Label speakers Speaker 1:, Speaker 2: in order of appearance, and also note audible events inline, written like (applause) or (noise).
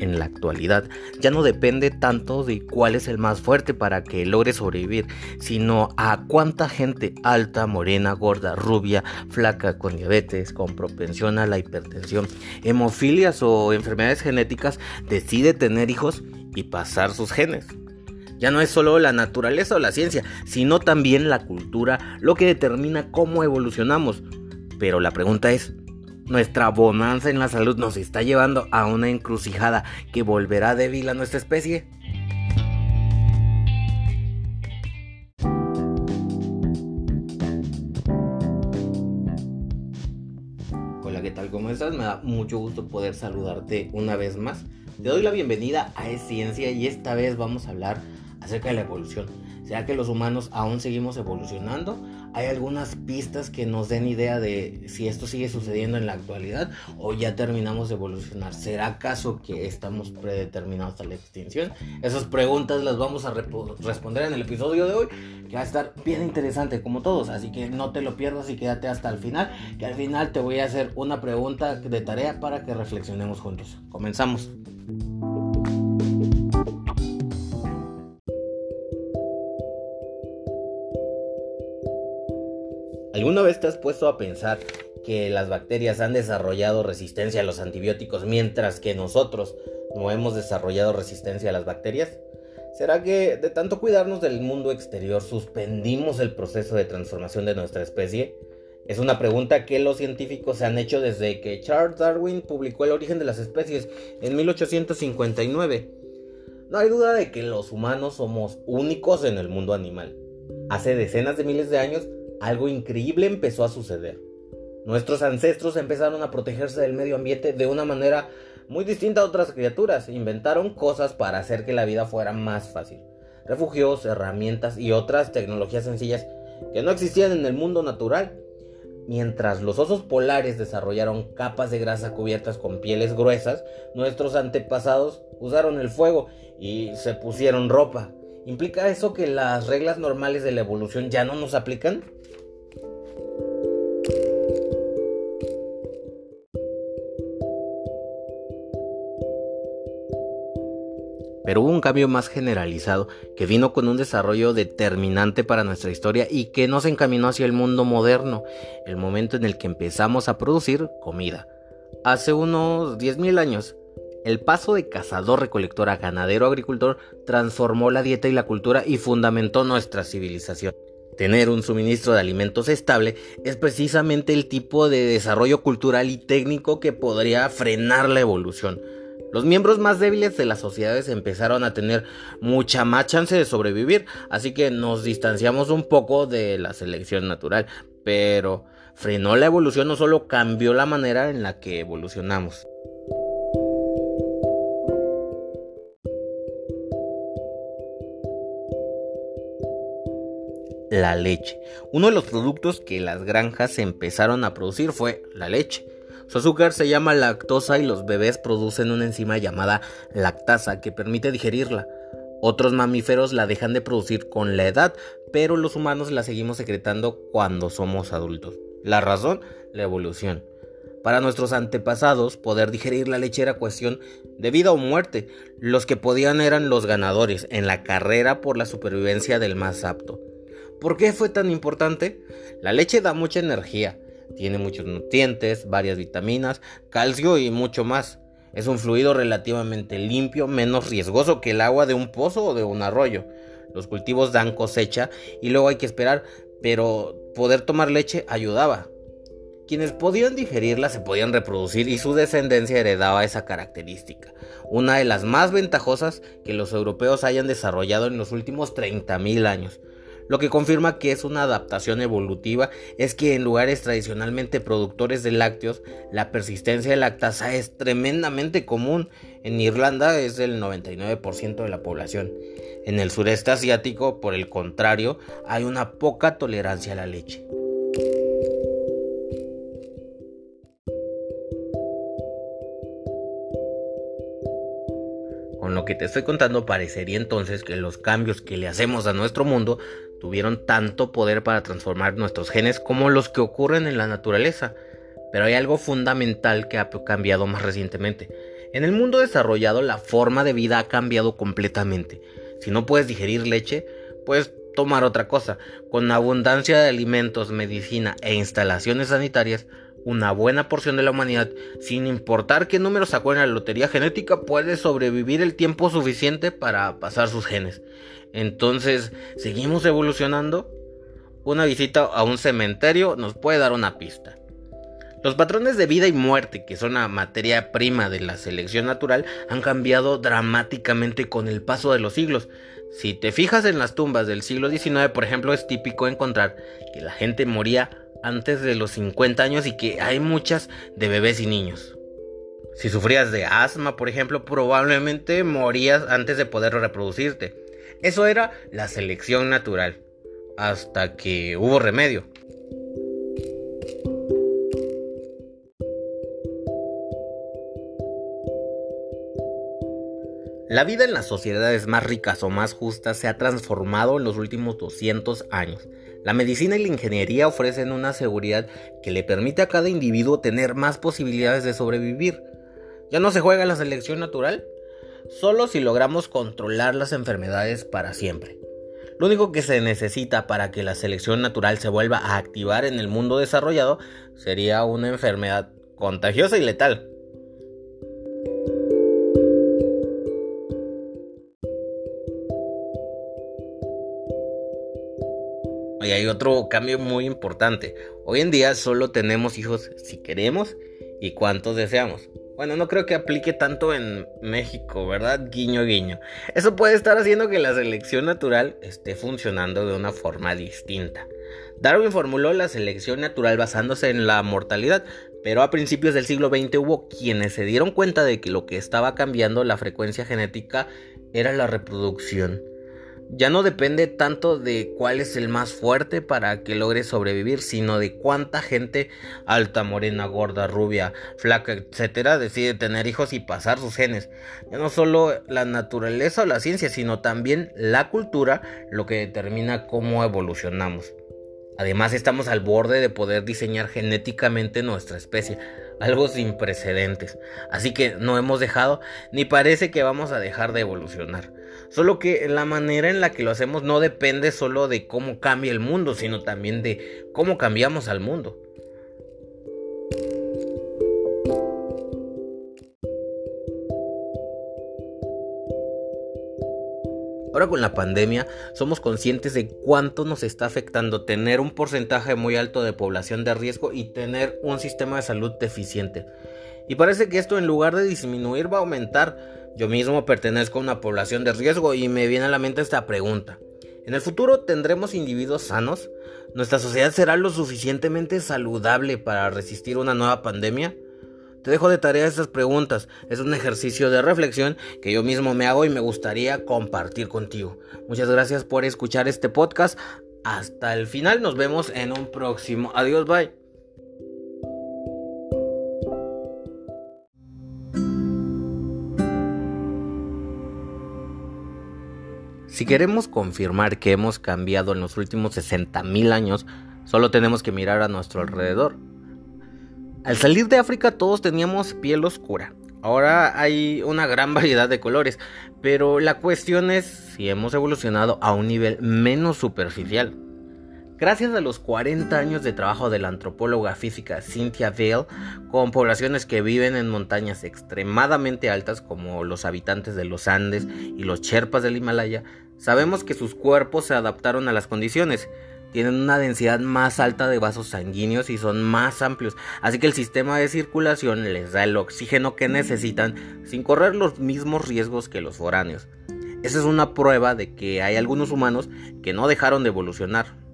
Speaker 1: en la actualidad ya no depende tanto de cuál es el más fuerte para que logre sobrevivir, sino a cuánta gente alta, morena, gorda, rubia, flaca, con diabetes, con propensión a la hipertensión, hemofilias o enfermedades genéticas decide tener hijos y pasar sus genes. Ya no es solo la naturaleza o la ciencia, sino también la cultura lo que determina cómo evolucionamos. Pero la pregunta es, nuestra bonanza en la salud nos está llevando a una encrucijada que volverá débil a nuestra especie. Hola, ¿qué tal? ¿Cómo estás? Me da mucho gusto poder saludarte una vez más. Te doy la bienvenida a Es Ciencia y esta vez vamos a hablar acerca de la evolución. ¿Será que los humanos aún seguimos evolucionando? ¿Hay algunas pistas que nos den idea de si esto sigue sucediendo en la actualidad o ya terminamos de evolucionar? ¿Será acaso que estamos predeterminados a la extinción? Esas preguntas las vamos a responder en el episodio de hoy, que va a estar bien interesante como todos, así que no te lo pierdas y quédate hasta el final, que al final te voy a hacer una pregunta de tarea para que reflexionemos juntos. Comenzamos. ¿Alguna vez te has puesto a pensar que las bacterias han desarrollado resistencia a los antibióticos mientras que nosotros no hemos desarrollado resistencia a las bacterias? ¿Será que de tanto cuidarnos del mundo exterior suspendimos el proceso de transformación de nuestra especie? Es una pregunta que los científicos se han hecho desde que Charles Darwin publicó El origen de las especies en 1859. No hay duda de que los humanos somos únicos en el mundo animal. Hace decenas de miles de años algo increíble empezó a suceder. Nuestros ancestros empezaron a protegerse del medio ambiente de una manera muy distinta a otras criaturas. Inventaron cosas para hacer que la vida fuera más fácil. Refugios, herramientas y otras tecnologías sencillas que no existían en el mundo natural. Mientras los osos polares desarrollaron capas de grasa cubiertas con pieles gruesas, nuestros antepasados usaron el fuego y se pusieron ropa. ¿Implica eso que las reglas normales de la evolución ya no nos aplican? Cambio más generalizado que vino con un desarrollo determinante para nuestra historia y que nos encaminó hacia el mundo moderno, el momento en el que empezamos a producir comida. Hace unos 10.000 años, el paso de cazador-recolector a ganadero-agricultor transformó la dieta y la cultura y fundamentó nuestra civilización. Tener un suministro de alimentos estable es precisamente el tipo de desarrollo cultural y técnico que podría frenar la evolución. Los miembros más débiles de las sociedades empezaron a tener mucha más chance de sobrevivir, así que nos distanciamos un poco de la selección natural, pero frenó la evolución, no solo cambió la manera en la que evolucionamos. La leche. Uno de los productos que las granjas empezaron a producir fue la leche. Su azúcar se llama lactosa y los bebés producen una enzima llamada lactasa que permite digerirla. Otros mamíferos la dejan de producir con la edad, pero los humanos la seguimos secretando cuando somos adultos. La razón, la evolución. Para nuestros antepasados, poder digerir la leche era cuestión de vida o muerte. Los que podían eran los ganadores en la carrera por la supervivencia del más apto. ¿Por qué fue tan importante? La leche da mucha energía, tiene muchos nutrientes, varias vitaminas, calcio y mucho más. Es un fluido relativamente limpio, menos riesgoso que el agua de un pozo o de un arroyo. Los cultivos dan cosecha y luego hay que esperar, pero poder tomar leche ayudaba. Quienes podían digerirla se podían reproducir y su descendencia heredaba esa característica, una de las más ventajosas que los europeos hayan desarrollado en los últimos 30.000 años. Lo que confirma que es una adaptación evolutiva es que en lugares tradicionalmente productores de lácteos, la persistencia de lactasa es tremendamente común. En Irlanda es del 99% de la población. En el sureste asiático, por el contrario, hay una poca tolerancia a la leche. Con lo que te estoy contando parecería entonces que los cambios que le hacemos a nuestro mundo tuvieron tanto poder para transformar nuestros genes como los que ocurren en la naturaleza. Pero hay algo fundamental que ha cambiado más recientemente. En el mundo desarrollado la forma de vida ha cambiado completamente. Si no puedes digerir leche, puedes tomar otra cosa. Con abundancia de alimentos, medicina e instalaciones sanitarias, una buena porción de la humanidad, sin importar qué número sacó en la lotería genética, puede sobrevivir el tiempo suficiente para pasar sus genes. Entonces, ¿seguimos evolucionando? Una visita a un cementerio nos puede dar una pista. Los patrones de vida y muerte, que son la materia prima de la selección natural, han cambiado dramáticamente con el paso de los siglos. Si te fijas en las tumbas del siglo XIX, por ejemplo, es típico encontrar que la gente moría antes de los 50 años y que hay muchas de bebés y niños. Si sufrías de asma, por ejemplo, probablemente morías antes de poder reproducirte. Eso era la selección natural, hasta que hubo remedio. La vida en las sociedades más ricas o más justas se ha transformado en los últimos 200 años. La medicina y la ingeniería ofrecen una seguridad que le permite a cada individuo tener más posibilidades de sobrevivir. ¿Ya no se juega la selección natural? Solo si logramos controlar las enfermedades para siempre. Lo único que se necesita para que la selección natural se vuelva a activar en el mundo desarrollado sería una enfermedad contagiosa y letal. Y hay otro cambio muy importante. Hoy en día solo tenemos hijos si queremos y cuántos deseamos. Bueno, no creo que aplique tanto en México, ¿verdad? Guiño, guiño. Eso puede estar haciendo que la selección natural esté funcionando de una forma distinta. Darwin formuló la selección natural basándose en la mortalidad, pero a principios del siglo XX hubo quienes se dieron cuenta de que lo que estaba cambiando la frecuencia genética era la reproducción ya no depende tanto de cuál es el más fuerte para que logre sobrevivir, sino de cuánta gente alta, morena, gorda, rubia, flaca, etcétera, decide tener hijos y pasar sus genes. Ya no solo la naturaleza o la ciencia, sino también la cultura lo que determina cómo evolucionamos. Además, estamos al borde de poder diseñar genéticamente nuestra especie, algo sin precedentes. Así que no hemos dejado, ni parece que vamos a dejar de evolucionar. Solo que la manera en la que lo hacemos no depende solo de cómo cambia el mundo, sino también de cómo cambiamos al mundo. Ahora con la pandemia somos conscientes de cuánto nos está afectando tener un porcentaje muy alto de población de riesgo y tener un sistema de salud deficiente. Y parece que esto en lugar de disminuir va a aumentar. Yo mismo pertenezco a una población de riesgo y me viene a la mente esta pregunta. ¿En el futuro tendremos individuos sanos? ¿Nuestra sociedad será lo suficientemente saludable para resistir una nueva pandemia? Te dejo de tarea estas preguntas. Es un ejercicio de reflexión que yo mismo me hago y me gustaría compartir contigo. Muchas gracias por escuchar este podcast. Hasta el final nos vemos en un próximo. Adiós, bye. Si queremos confirmar que hemos cambiado en los últimos 60.000 años, solo tenemos que mirar a nuestro alrededor. Al salir de África todos teníamos piel oscura. Ahora hay una gran (laughs) variedad de colores, pero la cuestión es si hemos evolucionado a un nivel menos superficial. Gracias a los 40 años de trabajo de la antropóloga física Cynthia Vale con poblaciones que viven en montañas extremadamente altas como los habitantes de los Andes y los Sherpas del Himalaya, sabemos que sus cuerpos se adaptaron a las condiciones. Tienen una densidad más alta de vasos sanguíneos y son más amplios, así que el sistema de circulación les da el oxígeno que necesitan sin correr los mismos riesgos que los foráneos. Esa es una prueba de que hay algunos humanos que no dejaron de evolucionar,